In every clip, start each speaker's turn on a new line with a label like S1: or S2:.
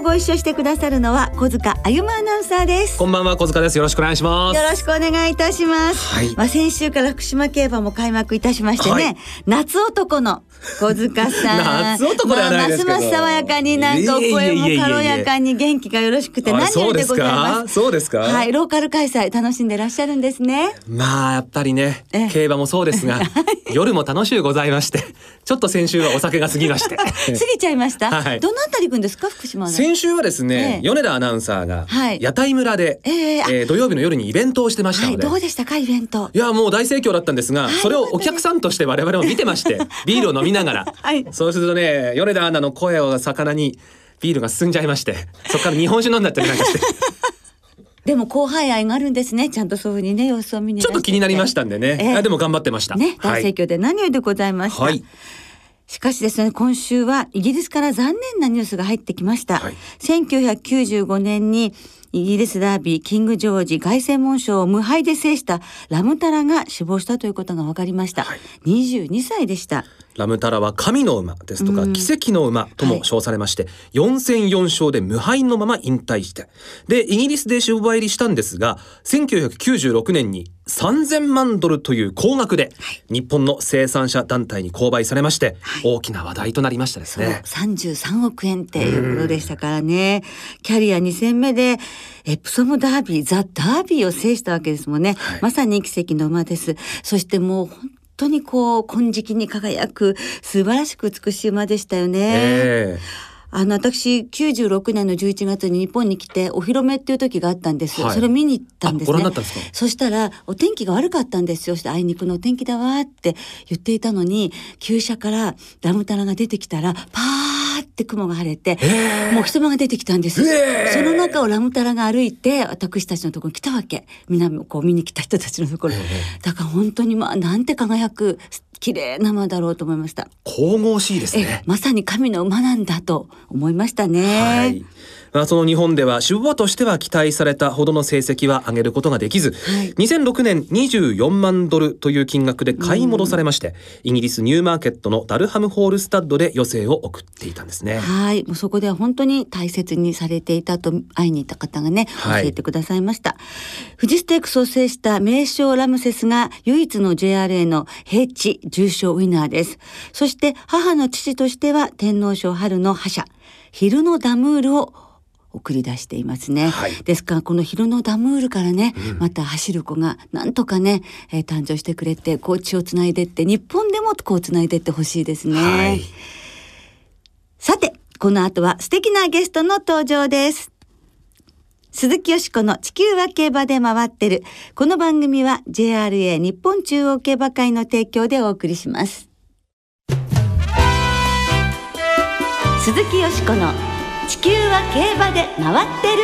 S1: 今日ご一緒してくださるのは小塚あゆまアナウンサーです。
S2: こんばんは小塚です。よろしくお願いします。
S1: よろしくお願いいたします、
S2: はい。
S1: まあ先週から福島競馬も開幕いたしましてね、
S2: はい。
S1: 夏男の小塚さん。
S2: 夏男ではないですけど。
S1: まあますます爽やかになんかお声も軽やかに元気がよろしくて
S2: あ
S1: 何よりでござい
S2: そう
S1: ま
S2: ですそうですか？
S1: はいローカル開催楽しんでらっしゃるんですね。
S2: まあやっぱりね
S1: ええ。
S2: 競馬もそうですが 夜も楽しゅうございましてちょっと先週はお酒が過ぎまして。
S1: 過ぎちゃいました、
S2: はい。
S1: どのあたり行くんですか？福島の。
S2: 先週はですね、
S1: ええ。
S2: 米田アナウンサーが
S1: はい。
S2: 屋台村で、
S1: ええあ。
S2: えー土曜日の夜にイベントをしてました
S1: はい
S2: ので、
S1: どうでしたかイベント？
S2: いやもう大盛況だったんですが、
S1: はい。
S2: それをお客さんとして我々も見てまして ビールを飲みながら、
S1: はい。
S2: そうするとね米田アナの声を魚にビールが進んじゃいましてそこから日本酒飲んだったりなんかして。
S1: でも後輩愛があるんですねちゃんとそういうふうにね様子を見にい
S2: ちょっと気になりました
S1: ん
S2: んでね、
S1: ええ。
S2: あでも頑張ってました。
S1: ね
S2: はい。
S1: 大盛況で何よりでございました、
S2: はい
S1: しかしですね今週はイギリスから残念なニュースが入ってきました、
S2: はい。
S1: 1995年にイギリスダービーキングジョージ凱旋門賞を無敗で制したラムタラが死亡したということが分かりました、
S2: はい。
S1: 22歳でした
S2: ラムタラは神の馬ですとか、
S1: うん。
S2: 奇跡の馬とも称されまして、4戦4勝で無敗のまま引退して、で、イギリスで商売入りしたんですが、1996年に3000万ドルという高額で、日本の生産者団体に購買されまして、大きな話題となりましたですね。
S1: 33億円っていうことでしたからね。キャリア2戦目でエプソムダービーザ・ダービーを制したわけですもんね、
S2: はい。
S1: まさに奇跡の馬です。そしてもう本当にこう金色に輝く素晴らしく美しい馬でしたよね、
S2: え
S1: あの私96年の11月に日本に来てお披露目っていう時があったんです、
S2: はい。
S1: それを見に行ったんです
S2: あご
S1: ね
S2: 覧になったんですか？
S1: そしたらお天気が悪かったんですよ。そしてあいにくのお天気だわって言っていたのに旧車からラムタラが出てきたらパーって雲が晴れて、
S2: え
S1: もう人間が出てきたんです、
S2: ええ
S1: その中をラムタラが歩いて私たちのところに来たわけ南をこう見に来た人たちのところ、だから本当にまあなんて輝く綺麗な馬だろうと思いました。
S2: 神々しいです
S1: え
S2: ね。
S1: まさに神の馬なんだと思いましたね。
S2: はい。まあ、その日本では種馬としては期待されたほどの成績は上げることができず、
S1: はい
S2: 2006年24万ドルという金額で買い戻されまして、イギリスニューマーケットのダルハムホールスタッドで余生を送っていたんですね。
S1: はい、もうそこでは本当に大切にされていたと会いに行った方がね、
S2: はい
S1: 教えてくださいました。富士ステークスを制した名将ラムセスが唯一の JRA の平地重賞ウィナーです。そして母の父としては天皇賞春の覇者、ヒルノダムールを送り出していますね。
S2: はい
S1: ですからこのヒルノダムールからね、また走る子がなんとかね、えー誕生してくれて、コーチをつないでって、日本でもこうつないでってほしいですね。
S2: はい。
S1: さて、この後は素敵なゲストの登場です。鈴木よしこの地球は競馬で回ってる。この番組は JRA 日本中央競馬会の提供でお送りします。鈴木よしこの地球は競馬で回ってる。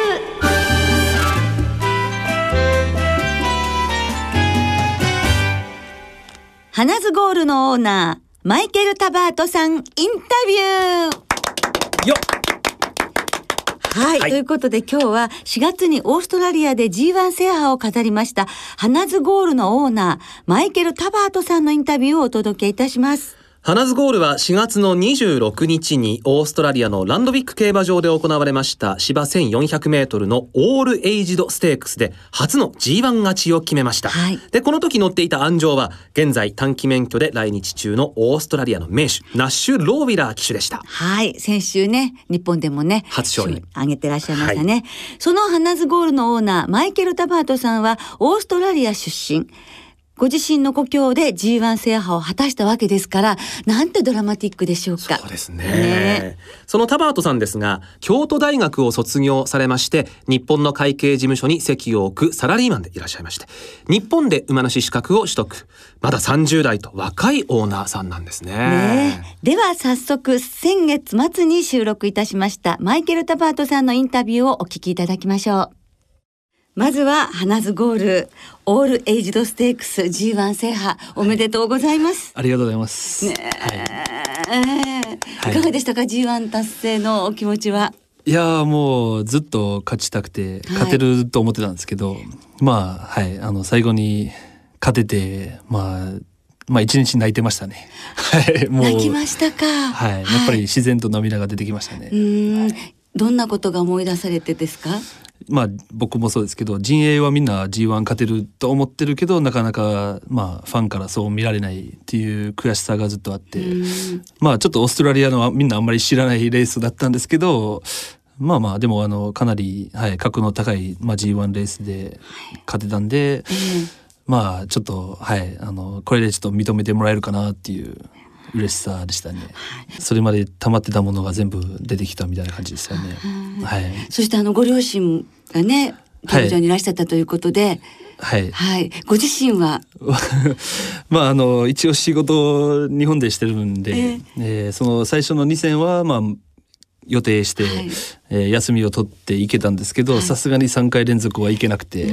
S1: 花ズゴールのオーナー、マイケル・タバートさん、インタビュー
S2: よっ
S1: はい、
S2: はい
S1: ということで今日は4月にオーストラリアで G1 制覇を飾りました、ハナズゴールのオーナー、マイケル・タバートさんのインタビューをお届けいたします。
S2: ハナズゴールは4月の26日にオーストラリアのランドビック競馬場で行われました芝1400メートルのオールエイジドステークスで初の G1 勝ちを決めました。
S1: はい
S2: で、この時乗っていた鞍上は現在短期免許で来日中のオーストラリアの名手、ナッシュ・ローウィラー騎手でした。
S1: はい、先週ね、日本でもね、
S2: 初勝利
S1: 挙げてらっしゃいましたね。その花ズゴールのオーナー、マイケル・タバートさんはオーストラリア出身。ご自身の故郷で G1 制覇を果たしたわけですから、なんてドラマティックでしょうか。
S2: そうですね。
S1: ね。
S2: そのタバートさんですが京都大学を卒業されまして日本の会計事務所に籍を置くサラリーマンでいらっしゃいまして日本で馬主資格を取得。まだ30代と若いオーナーさんなんですね。
S1: ね。えでは早速先月末に収録いたしましたマイケル・タバートさんのインタビューをお聞きいただきましょう。まずはハナズゴールオールエイジドステークス G1 制覇おめでとうございます。
S3: ありがとうございます。
S1: ねえ
S3: はい
S1: いかがでしたか G1 達成のお気持ちは？
S3: いやーもうずっと勝ちたくて勝てると思ってたんですけど、まあはいあの最後に勝ててまあまあ一日泣いてましたね。はいもう
S1: 泣きましたか。
S3: はいやっぱり自然と涙が出てきましたね。
S1: うーんどんなことが思い出されてですか？
S3: まあ僕もそうですけど陣営はみんな G1 勝てると思ってるけどなかなかまあファンからそう見られないっていう悔しさがずっとあって、まあちょっとオーストラリアのみんなあんまり知らないレースだったんですけどまあまあでもあのかなり、はい、格の高い、まあ、G1 レースで勝てたんで、まあちょっとはいあのこれでちょっと認めてもらえるかなっていう嬉しさでしたね、それまで溜まってたものが全部出てきたみたいな感じでしたよね。はい。
S1: そしてあのご両親がね
S3: はい。
S1: 近所にいらっしゃったということで、
S3: はい。
S1: はい、ご自身は？
S3: まああの一応仕事日本でしてるんで、えーその最初の2戦はまあ予定して、
S1: はい
S3: えー休みを取って行けたんですけどさすがに3回連続は行けなくて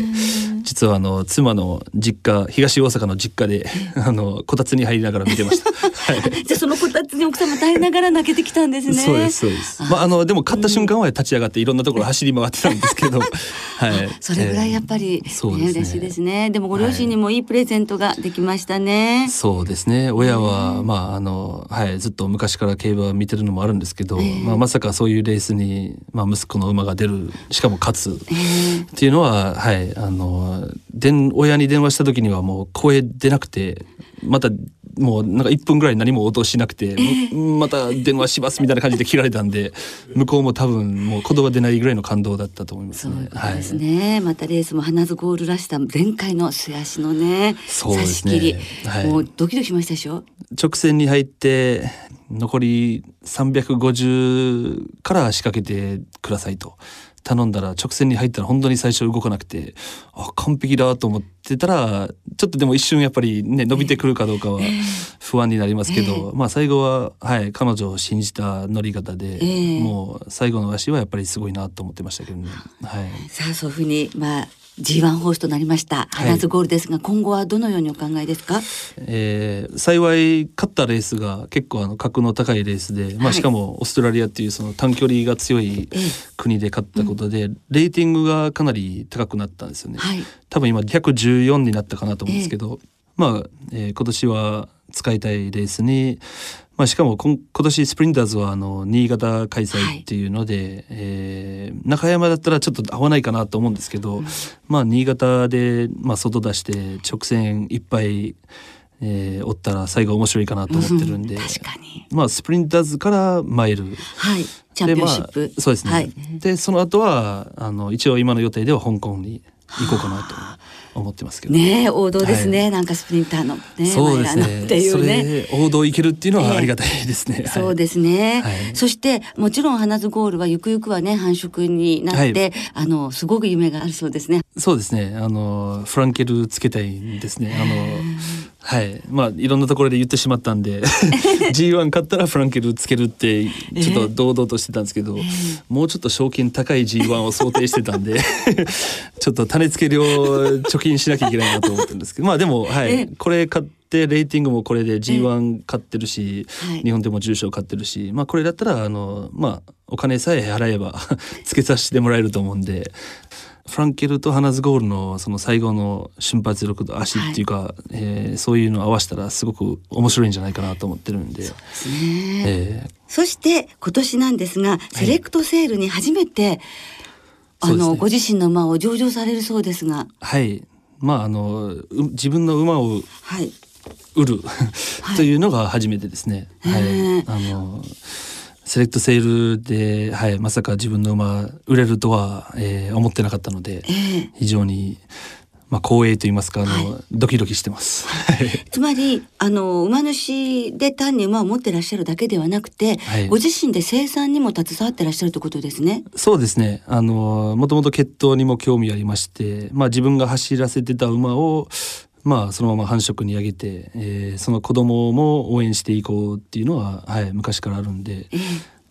S3: 実はあの妻の実家東大阪の実家で あのこたつに入りながら見てました。はい
S1: じゃあそのこたつに奥様耐えながら泣けてきたんですね。
S3: そうですそうです。まああのでも勝った瞬間は立ち上がっていろんなところ走り回ってたんですけど、はい。
S1: それぐらいやっぱり、
S3: えーそうですね
S1: 嬉しいですね。でもご両親にもいいプレゼントができましたね。
S3: そうですね親は、まああのはいずっと昔から競馬見てるのもあるんですけど、まあ、まさかそういうレースに、まあ、息子の馬が出るしかも勝つっていうのは、はいあの電親に電話した時にはもう声出なくてまたもうなんか1分ぐらい何も応答しなくて、むまた電話しますみたいな感じで切られたんで 向こうも多分もう言葉出ないぐらいの感動だったと思いますね。
S1: そうですね、またレースも花ズゴールらしさ前回の素足のね
S3: そうですね。
S1: 差し切り、
S3: はい。
S1: もうドキドキしましたでしょ？
S3: 直線に入って残り350から仕掛けてくださいと頼んだら直線に入ったら本当に最初動かなくてあ完璧だと思ってたらちょっとでも一瞬やっぱりね伸びてくるかどうかは不安になりますけど、まあ最後は、はい、彼女を信じた乗り方で、
S1: ええ。
S3: もう最後の足はやっぱりすごいなと思ってましたけどね。はい。
S1: さあそういうふうにまあ G1 ホースとなりました。花ズゴールですが、今後はどのようにお考えですか？
S3: えー幸い勝ったレースが結構あの格の高いレースで、まあ、
S1: はい。
S3: しかもオーストラリアっていうその短距離が強い
S1: ええ。
S3: 国で勝ったことで、レーティングがかなり高くなったんですよね。
S1: はい。
S3: 多分今114になったかなと思うんですけど、まあ、えー今年は使いたいレースに、まあ、しかも今今年スプリンターズはあの新潟開催っていうので、えー中山だったらちょっと合わないかなと思うんですけど、まあ新潟で、まあ、外出して直線いっぱい、えー、追ったら最後面白いかなと思ってるんで、
S1: 確かに。
S3: まあスプリンターズからマイル
S1: はい。チャンピオンシップ、
S3: でまあそうですね、
S1: はい。
S3: でその後はあの一応今の予定では香港に行こうかなと思ってますけど、
S1: ねえ王道ですね、
S3: はい。
S1: なんかスプリンターのね
S3: そうです
S1: マイラーのって
S3: ね
S1: いうね。
S3: それ王道行けるっていうの
S1: ええ。
S3: はありがたいですね、はい。
S1: そうですね、
S3: はい。
S1: そしてもちろん花ズゴールはゆくゆくはね繁殖になって、
S3: はい。
S1: あのすごく夢があるそうですね。
S3: そうですね。あのフランケルつけたいんですね。あのはい。まあいろんなところで言ってしまったんで G1 勝ったらフランケルつけるってちょっと堂々としてたんですけど、もうちょっと賞金高い G1 を想定してたんで ちょっと種付け料貯金しなきゃいけないなと思ってるんですけどまあでもは
S1: ええ。
S3: いこれ買ってレーティングもこれで G1 買ってるし、
S1: はい。
S3: 日本でも重賞買ってるしまあこれだったらあのまあお金さえ払えば つけさせてもらえると思うんで。フランケルとハナズゴールのその最後の瞬発力と足っていうか、えーそういうのを合わせたらすごく面白いんじゃないかなと思ってるんで。
S1: ですね、
S3: えー
S1: そして今年なんですがセレクトセールに初めて、あの、
S3: そうですね。
S1: ご自身の馬を上場されるそうですが。
S3: はい。まああのう自分の馬を
S1: はい。
S3: 売る、というのが初めてですね。はい。
S1: へー、
S3: あのセレクトセールで、はい、まさか自分の馬売れるとは、えー思ってなかったので、
S1: ええ
S3: 非常にまあ光栄と言いますかあの、
S1: は
S3: ドキドキしてます。
S1: つまりあの馬主で単に馬を持ってらっしゃるだけではなくて、
S3: はい
S1: ご自身で生産にも携わってらっしゃるということですね。
S3: そうですね。あのもともと血統にも興味ありまして、まあ自分が走らせてた馬をまあそのまま繁殖に上げて、えーその子供も応援していこうっていうのははい昔からあるんで、
S1: え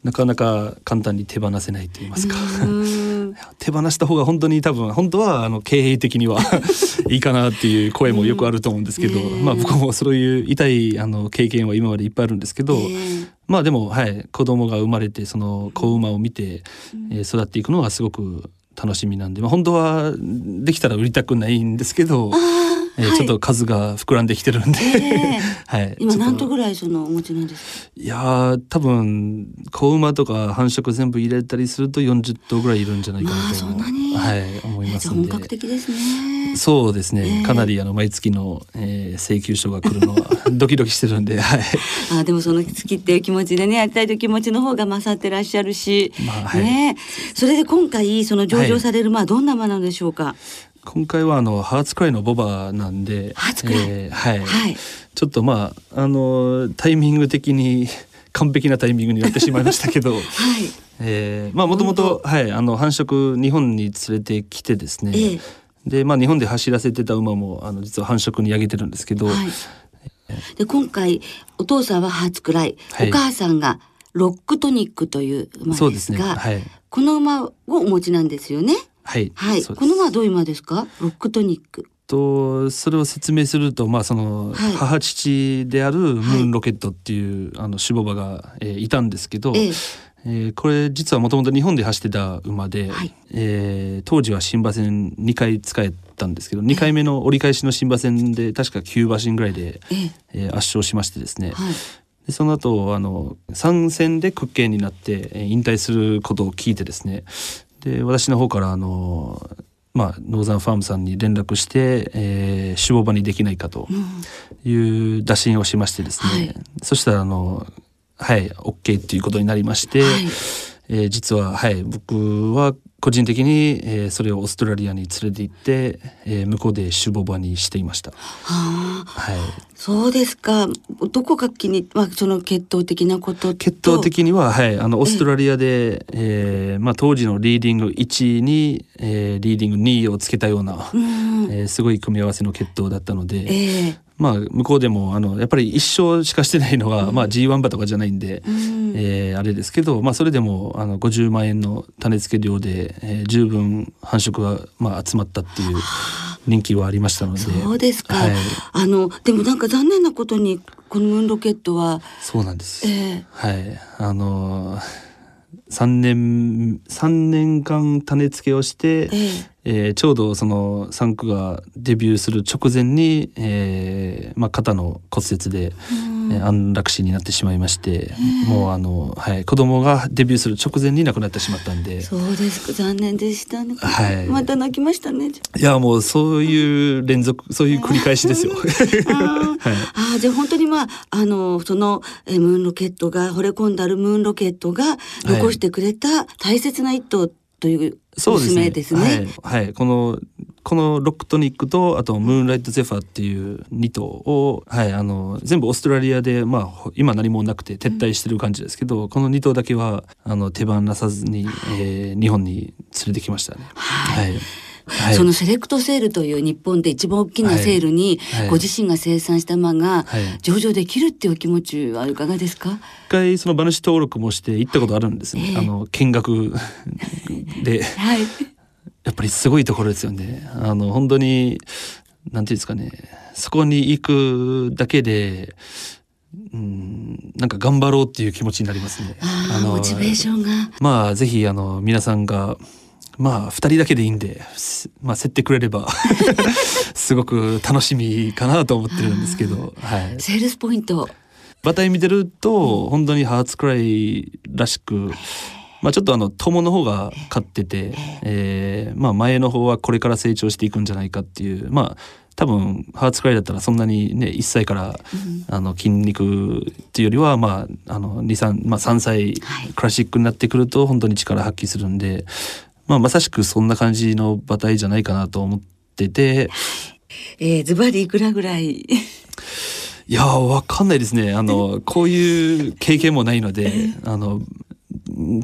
S3: なかなか簡単に手放せないと言いますか。手放した方が本当に多分本当はあの経営的には いいかなっていう声もよくあると思うんですけど、
S1: うんええ。
S3: まあ僕もそういう痛いあの経験は今までいっぱいあるんですけど、
S1: ええ。
S3: まあでもはい子供が生まれてその子馬を見て、えー育っていくのがすごく楽しみなんで、まあ、本当はできたら売りたくないんですけど、えーちょっと数が膨らんできてるんで、
S1: ええ
S3: はい、
S1: 今何頭ぐらいそのお持ちなんですか？
S3: いやー多分子馬とか繁殖全部入れたりすると40頭ぐらいいるんじゃないかなと、
S1: まあ
S3: はい、思いますんで。
S1: 格的ですね。
S3: そうですね、
S1: ええ
S3: かなりあの毎月の、えー請求書が来るのは ドキドキしてるんで、はい、
S1: あでもその好きっていう気持ちでねやりたいという気持ちの方が勝ってらっしゃるし、
S3: まあはい。
S1: ね。それで今回その上場される馬はどんな馬なんでしょうか？
S3: 今回はあのハーツクライのボバなんで、えーはい、
S1: はい。
S3: ちょっとまああのタイミング的に 完璧なタイミングになってしまいましたけど、
S1: はい。
S3: えーまあもともとはいあの繁殖日本に連れてきてですね、
S1: ええ。
S3: でまあ日本で走らせてた馬もあの実は繁殖にあげてるんですけど、
S1: はい。で今回お父さんはハーツクライ、
S3: はい。
S1: お母さんがロックトニックという馬
S3: そうです
S1: ですが、
S3: ね。はい。
S1: この馬をお持ちなんですよね。
S3: はい。
S1: はい。この馬はどういう馬ですか？ロックトニック。
S3: とそれを説明すると、まあその
S1: はい。
S3: 母父であるムーンロケットっていう、あの種母馬が、えーいたんですけど、
S1: ええ。
S3: えーこれ実はもともと日本で走ってた馬で、
S1: はい。
S3: えー当時は新馬戦2回使えたんですけど2回目の折り返しの新馬戦で確か9馬身ぐらいで、
S1: ええ。
S3: えー圧勝しましてですね、
S1: はい。
S3: でその後あの参戦で屈強になって、えー引退することを聞いてですねで私の方からあのまあ、ノーザンファームさんに連絡して、えー、種母馬にできないかと
S1: うん。
S3: いう打診をしましてですね、
S1: はい。
S3: そしたらあのはい OK っていうことになりまして、
S1: はい。
S3: えー実ははい僕は個人的に、えーそれをオーストラリアに連れて行って、えー向こうで種母馬にしていました。
S1: はあ。
S3: はい、
S1: そうですか。どこが気に、まあ、その血統的なことと。
S3: 血統的には、はい、あのオーストラリアで、えーまあ、当時のリーディング1に、えーリーディング2をつけたような、
S1: うん。
S3: えーすごい組み合わせの血統だったので、
S1: ええ
S3: まあ、向こうでもあのやっぱり一生しかしてないのは、まあ、G1 馬とかじゃないんで、
S1: うん
S3: えーあれですけど、まあ、それでもあの50万円の種付け料で、えー十分繁殖が、まあ、集まったっていう人気はありましたので。
S1: そうですか。
S3: はい、
S1: あのでもなんか残念なことにこのムーンロケットは、
S3: そうなんです。
S1: ええ。
S3: はい、あの3年三年間種付けをして、
S1: ええ
S3: えーちょうどその3区がデビューする直前に、えーまあ、肩の骨折で、
S1: うん。
S3: えー安楽死になってしまいまして、もうあの、はい、子供がデビューする直前に亡くなってしまったんで。
S1: そうですか残念でしたね。
S3: はい。
S1: また泣きましたね。
S3: いやもうそういう連続そういう繰り返しですよ。
S1: あー。
S3: はい。
S1: あーじゃあ本当にまああのそのえームーンロケットが惚れ込んだるムーンロケットが残してくれた大切な一頭という
S3: そうですね。
S1: すね。
S3: はい、はい、このこのロックトニックとあとムーンライトゼファーっていう2頭を、はい、あの全部オーストラリアで、まあ、ほ今何もなくて撤退してる感じですけど、この2頭だけはあの手放さずに、えー日本に連れてきましたね。はい、はい
S1: そのセレクトセールという日本で一番大きなセールに
S3: はい
S1: ご自身が生産した馬が
S3: はい
S1: 上場できるっていうお気持ちはいかがですか、
S3: 一回その馬主登録もして行ったことあるんですね。
S1: ええ
S3: あの見学で
S1: はい。
S3: やっぱりすごいところですよね。あの本当になんていうんですかねそこに行くだけでうんなんか頑張ろうっていう気持ちになりますね。
S1: ああ、モチベーションが。
S3: まあぜひあの皆さんがまあ2人だけでいいんで、すまあ、競ってくれれば すごく楽しみかなと思ってるんですけど、はい、
S1: セールスポイント。
S3: 馬体見てると本当にハーツクライらしく、まあ、ちょっとあの友の方が勝ってて、えーまあ、前の方はこれから成長していくんじゃないかっていうまあ多分ハーツクライだったらそんなにね1歳からあの筋肉っていうよりはまああの23、まあ、3歳
S1: はい。
S3: クラシックになってくると本当に力発揮するんで、まあ、まさしくそんな感じの馬体じゃないかなと思ってて。
S1: えー、ズバリいくらぐらい？
S3: いやわかんないですね。あの、こういう経験もないので、あの、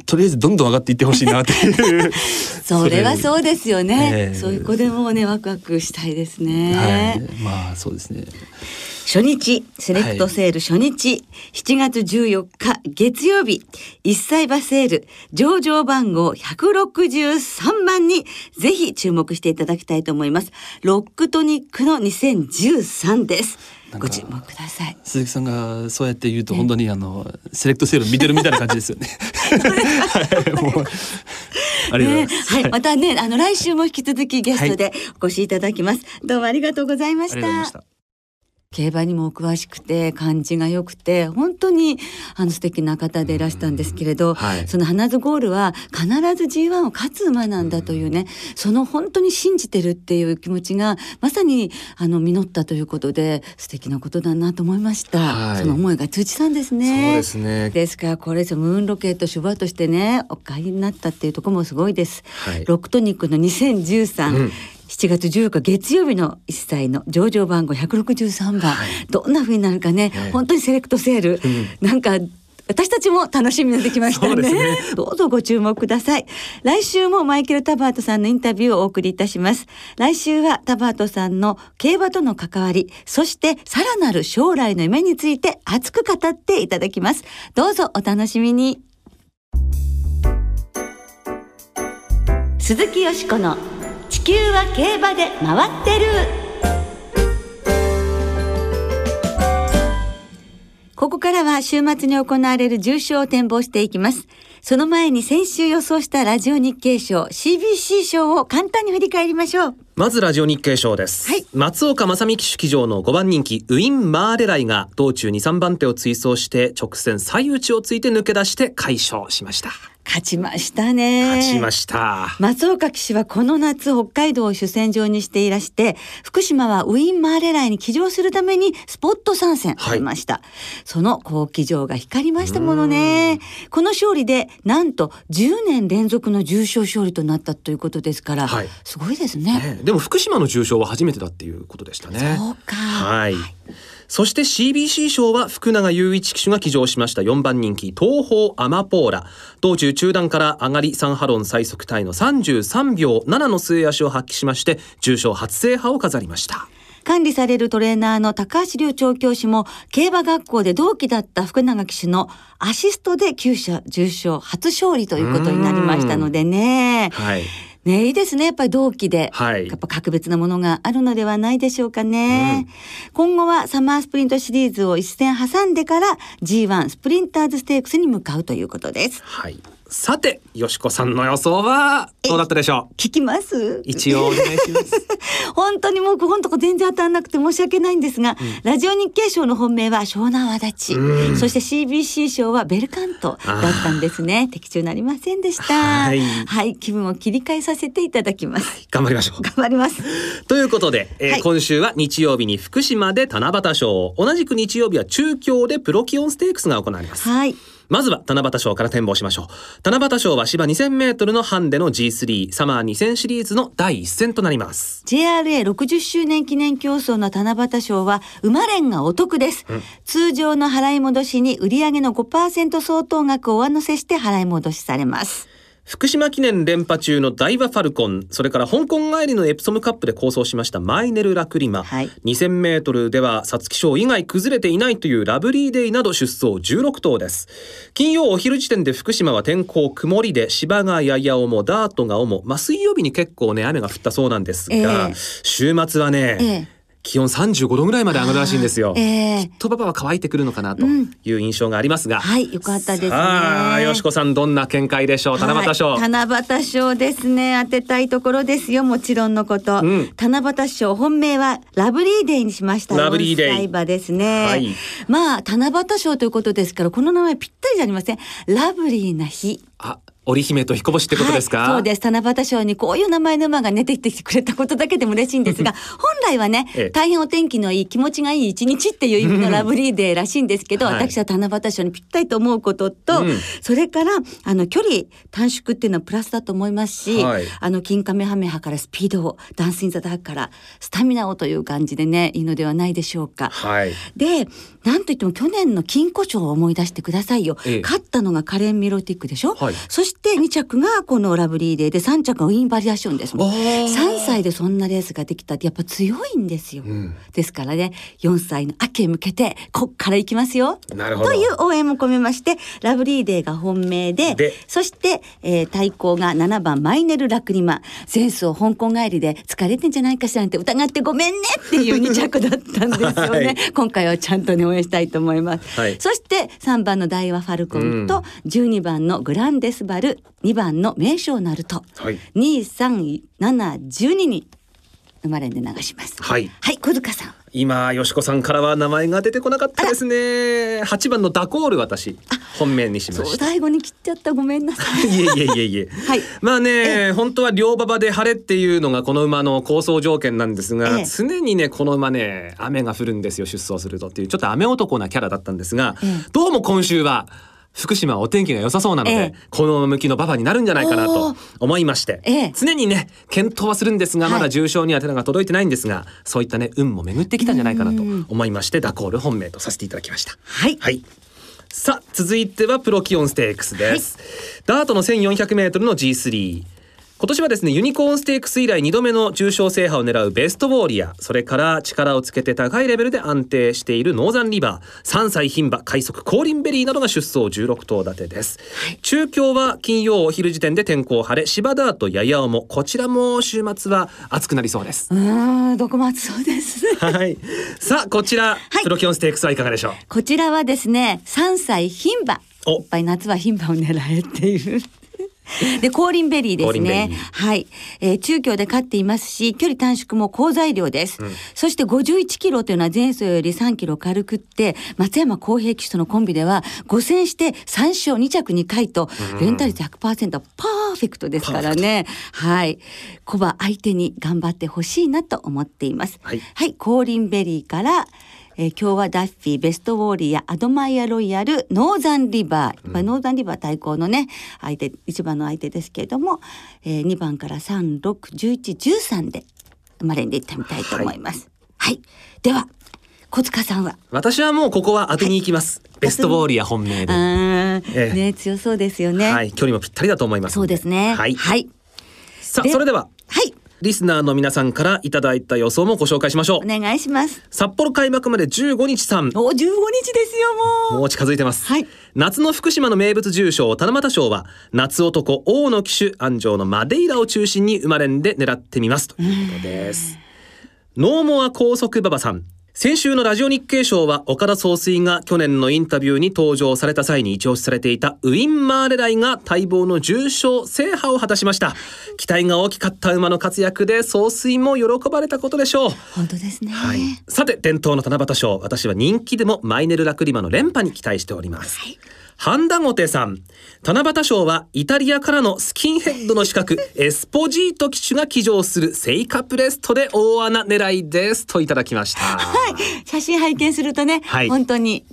S3: とりあえずどんどん上がっていってほしいなっていう。
S1: それはそうですよね。
S3: えー
S1: そういう子でもね、ワクワクしたいですね。
S3: はい。まあ、そうですね。
S1: 初日、セレクトセール初日、7月14日月曜日、一歳馬セール、上場番号163番にぜひ注目していただきたいと思います。ロックトニックの2013です。ご注目ください。
S3: 鈴木さんがそうやって言うと本当にあのセレクトセール見てるみたいな感じですよね。はい、もうありがとうござい
S1: ね
S3: ます。
S1: はい、またね、あの来週も引き続きゲストでお越しいただきます。どうもありがとうございまし
S3: ありがとうございましたた。
S1: 競馬にもお詳しくて感じが良くて本当にあの素敵な方でいらしたんですけれど、
S2: はい。
S1: その花ズゴールは必ず G1 を勝つ馬なんだというねその本当に信じてるっていう気持ちがまさにあの実ったということで素敵なことだなと思いました、
S2: はい。
S1: その思いが通知さんですね。
S2: そうですね。
S1: ですからこれぞムーンロケットシュバーとしてねお買いになったっていうところもすごいです、
S2: はい。
S1: ロックトニックの2013、
S2: うん
S1: 7月14日月曜日の一歳の上場番号163番、どんな風になるかね、
S2: はい
S1: 本当にセレクトセール、なんか私たちも楽しみになってきましたね。
S2: ね。
S1: どうぞご注目ください。来週もマイケル・タバートさんのインタビューをお送りいたします。来週はタバートさんの競馬との関わりそしてさらなる将来の夢について熱く語っていただきます。どうぞお楽しみに。鈴木よしこの地球は競馬で回ってるここからは週末に行われる重賞を展望していきます。その前に先週予想したラジオ日経賞 CBC 賞を簡単に振り返りましょう。
S2: まずラジオ日経賞です、
S1: はい
S2: 松岡正美騎手騎乗の5番人気ウィン・マーレライが道中2、3番手を追走して直線最内をついて抜け出して快勝しました
S1: 勝ちましたね。
S2: 勝ちました。
S1: 松岡騎手はこの夏北海道を主戦場にしていらして福島はウィン・マーレライに騎乗するためにスポット参戦されました、その好騎乗が光りましたものね。この勝利でなんと10年連続の重賞勝利となったということですから、
S2: はい。
S1: すごいですね。
S2: ねでも福島の重賞は初めてだっていうことでしたね。
S1: そうか。
S2: はい。そして CBC 賞は福永雄一騎手が騎乗しました。4番人気東方アマポーラ。道中中段から上がりサンハロン最速タイの33秒7の末足を発揮しまして重賞初制覇を飾りました。
S1: 管理されるトレーナーの高橋良調教師も競馬学校で同期だった福永騎手のアシストで厩舎重賞初勝利ということになりましたのでね。
S2: はい
S1: ねいいですね。やっぱり同期で、
S2: はい。
S1: やっぱ格別なものがあるのではないでしょうかね、今後はサマースプリントシリーズを一戦挟んでから G1 スプリンターズステークスに向かうということです。
S2: はいさてよしこさんの予想はどうだったでしょう？
S1: 聞きます？
S2: 一応お願いします。
S1: 本当にもうここのとこ全然当たらなくて申し訳ないんですが、ラジオ日経賞の本命は湘南和立、
S2: うん。
S1: そして CBC 賞はベルカントだったんですね。的中なりませんでした。
S2: はい。
S1: はい、気分を切り替えさせていただきます。
S2: 頑張りましょう。
S1: 頑張ります。
S2: ということで、えー
S1: はい。
S2: 今週は日曜日に福島で七夕賞同じく日曜日は中京でプロキオンステークスが行われます。
S1: はい
S2: まずは七夕賞から展望しましょう。七夕賞は芝2000メートルのハンデの G3 サマー2000シリーズの第一戦となります。
S1: JRA60 周年記念競争の七夕賞は馬連がお得です、通常の払い戻しに売上の5%相当額を上乗せして払い戻しされます
S2: 福島記念連覇中のダイワファルコン、それから香港帰りのエプソムカップで構想しましたマイネルラクリマ、
S1: はい。
S2: 2000メートルでは皐月賞以外崩れていないというラブリーデイなど出走16頭です。金曜お昼時点で福島は天候曇りで芝がやや重、ダートが重、まあ水曜日に結構ね雨が降ったそうなんですが、
S1: ええ。
S2: 週末はね、
S1: ええ
S2: 気温35度ぐらいまで上がるらしいんですよ。
S1: ええ。
S2: きっとパパは乾いてくるのかなという印象がありますが。
S1: はいよかったですね。
S2: さあ、よしこさんどんな見解でしょう？七夕賞。
S1: はい、七夕賞ですね。当てたいところですよもちろんのこと、
S2: うん。
S1: 七夕賞本命はラブリーデイにしました
S2: ラブリーデイ。
S1: 4歳馬ですね、
S2: はい。
S1: まあ七夕賞ということですからこの名前ぴったりじゃありません。ラブリーな日。
S2: あ、織姫と彦星ってことですか、
S1: はい、そうです。七夕賞にこういう名前の馬が出てきてくれたことだけでも嬉しいんですが本来はね、ええ、大変お天気のいい気持ちがいい一日っていう意味の ラブリーデーらしいんですけど、はい、私は七夕賞にぴったりと思うことと、うん、それからあの距離短縮っていうのはプラスだと思いますし、はい、あの金亀ハメハからスピードをダンスインザダークからスタミナをという感じでねいいのではないでしょうか。
S2: はい、
S1: でなんといっても去年の金庫賞を思い出してくださいよ。え、勝ったのがカレン・ミロティックでしょ、はい、そして2着がこのラブリーデーで3着がウィンバリアションですもん。3歳でそんなレースができたってやっぱ強いんですよ、うん、ですからね4歳の秋へ向けてこっから行きますよ。という応援も込めましてラブリーデーが本命でそして、えー、対抗が7番マイネル・ラクリマ。前走香港帰りで疲れてんじゃないかしらなんて疑ってごめんねっていう2着だったんですよね、はい、今回はちゃんとね応援したいと思います、はい、そして3番の大和ファルコンと12番のグランデスバル2番の名称なると、はい、23712に生まれで流します。
S2: はい。
S1: はい、小塚さん。
S2: 今よしこさんからは名前が出てこなかったですね。八番のダコール私本命にしました。
S1: 最後に切っちゃったごめんなさい。
S2: いえいえいえいえ。はい。まあね本当は両馬場で晴れっていうのがこの馬の構想条件なんですが、常にねこの馬ね雨が降るんですよ出走するとっていうちょっと雨男なキャラだったんですが、どうも今週は。福島はお天気が良さそうなので、ええ、この向きの馬場になるんじゃないかなと思いまして、え、常にね検討はするんですがまだ重賞には手が届いてないんですが、はい、そういったね運も巡ってきたんじゃないかなと思いましてダコール本命とさせていただきました。
S1: はい、
S2: はい。さあ続いてはプロキオンステークスです、はい、ダートの 1400m の G3 今年はですねユニコーンステークス以来2度目の重賞制覇を狙うベストウォーリア。それから力をつけて高いレベルで安定しているノーザンリバー。3歳牝馬快速コーリンベリーなどが出走。16頭立てです、中京は金曜お昼時点で天候晴れ。芝ダートやや重こちらも週末は暑くなりそうです。
S1: うんどこも暑そうです。
S2: はい。さあこちら、はい、プロキオンステークスはいかがでしょう？
S1: こちらはですね3歳牝馬。いっぱい夏は牝馬を狙えっていう で、コーリンベリーですね。はい。えー、中京で勝っていますし、距離短縮も好材料です。うん、そして51キロというのは前走より3キロ軽くって、松山公平騎手とのコンビでは、5戦して3勝2着2回と、レンタ率100%パーフェクトですからね。はい。コバ相手に頑張ってほしいなと思っています。はい、はい、コーリンベリーから、えー、今日はダッフィーベストウォーリアアドマイヤロイヤルノーザンリバー、うん、ノーザンリバー対抗のね相手一番の相手ですけれども、えー、2番から361113で生まれんでいったみたいと思います。はい、はい、では小塚さんは？
S2: 私はもうここは当てに行きます、はい、ベストウォーリア本命で、
S1: ええ、ね強そうですよね。
S2: はい。距離もぴったりだと思います
S1: そうですね。
S2: はい、
S1: はい、
S2: さあそれでは。
S1: はい
S2: リスナーの皆さんからいただいた予想もご紹介しましょう。
S1: お願いします。
S2: 札幌開幕まで15日さん。
S1: お、15日ですよ、も
S2: う。もう近づいてます。
S1: はい。
S2: 夏の福島の名物重賞、七夕賞は、夏男、大野騎手、安城のマデイラを中心に生まれんで狙ってみます。ということです。ノーモア高速馬場さん。先週のラジオ日経賞は岡田総帥が去年のインタビューに登場された際に一押しされていたウィン・マーレライが待望の重賞制覇を果たしました。期待が大きかった馬の活躍で総帥も喜ばれたことでしょう。
S1: 本当ですね、
S2: はい、さて伝統の七夕賞。私は人気でもマイネル・ラクリマの連覇に期待しております、はいハンダゴテさん。七夕賞はイタリアからのスキンヘッドの資格、エスポジート騎手が騎乗するセイカプレストで大穴狙いです。といただきました。
S1: はい。写真拝見するとね、はい、本当に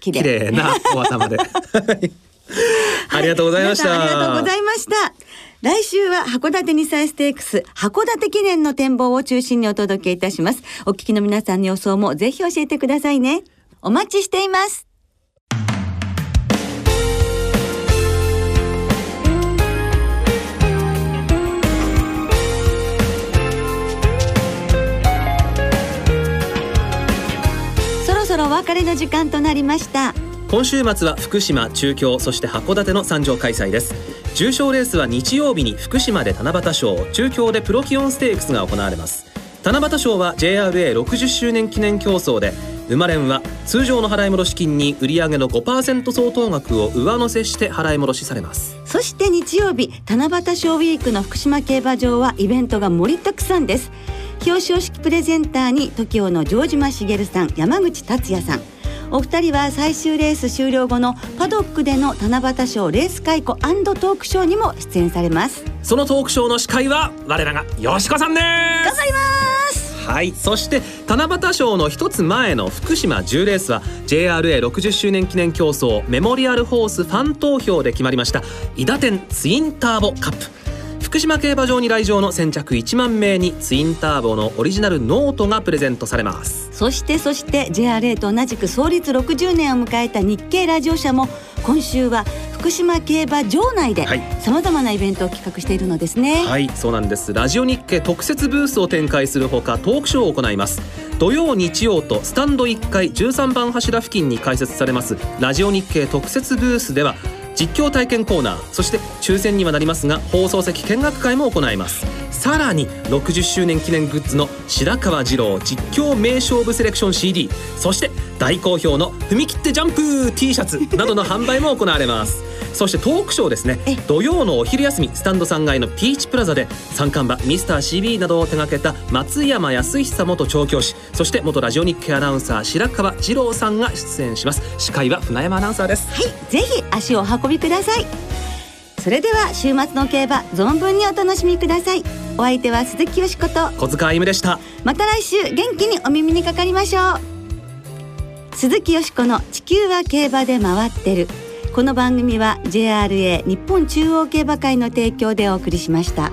S1: 綺麗。
S2: 綺麗なお頭で。ありがとうございました。
S1: ありがとうございました。来週は函館2歳ステークス函館記念の展望を中心にお届けいたします。お聞きの皆さんの予想もぜひ教えてくださいね。お待ちしています。別れの時間となりました。
S2: 今週末は福島中京そして函館の三条開催です。重賞レースは日曜日に福島で七夕賞中京でプロキオンステークスが行われます。七夕賞は JRA60 周年記念競争で生まれんは通常の払い戻し金に売上の5%相当額を上乗せして払い戻しされます。
S1: そして日曜日七夕賞ウィークの福島競馬場はイベントが盛りだくさんです表彰式プレゼンターに TOKIO の城島茂さん山口達也さん。お二人は最終レース終了後のパドックでの七夕賞レース解雇トークショーにも出演されます。
S2: そのトークショーの司会は我らがよしこさんです。
S1: 頑張ります。
S2: はい。そして七夕賞の一つ前の福島10レースは JRA60 周年記念競争メモリアルホースファン投票で決まりました伊田店ツインターボカップ福島競馬場に来場の先着1万名にツインターボのオリジナルノートがプレゼントされます。
S1: そしてそして JRA と同じく創立60年を迎えた日経ラジオ社も今週は福島競馬場内でさまざまなイベントを企画しているのですね。
S2: はいそうなんです。ラジオ日経特設ブースを展開するほかトークショーを行います。土曜日曜とスタンド1階13番柱付近に開設されますラジオ日経特設ブースでは実況体験コーナーそして抽選にはなりますが放送席見学会も行います。さらに60周年記念グッズの白川二郎実況名勝負セレクション CD そして大好評の踏み切ってジャンプ T シャツなどの販売も行われます。そしてトークショーですね。土曜のお昼休みスタンド3階のピーチプラザで三冠馬ミスター CB などを手掛けた松山康久元調教師そして元ラジオ日経アナウンサー白川二郎さんが出演します。司会は船山アナウンサーです。
S1: はいぜひ足をお運びくださいそれでは週末の競馬存分にお楽しみください。お相手は鈴木よしこと。
S2: 小塚歩でした。
S1: また来週元気にお耳にかかりましょう。鈴木よしこの地球は競馬で回ってる。この番組は JRA 日本中央競馬会の提供でお送りしました。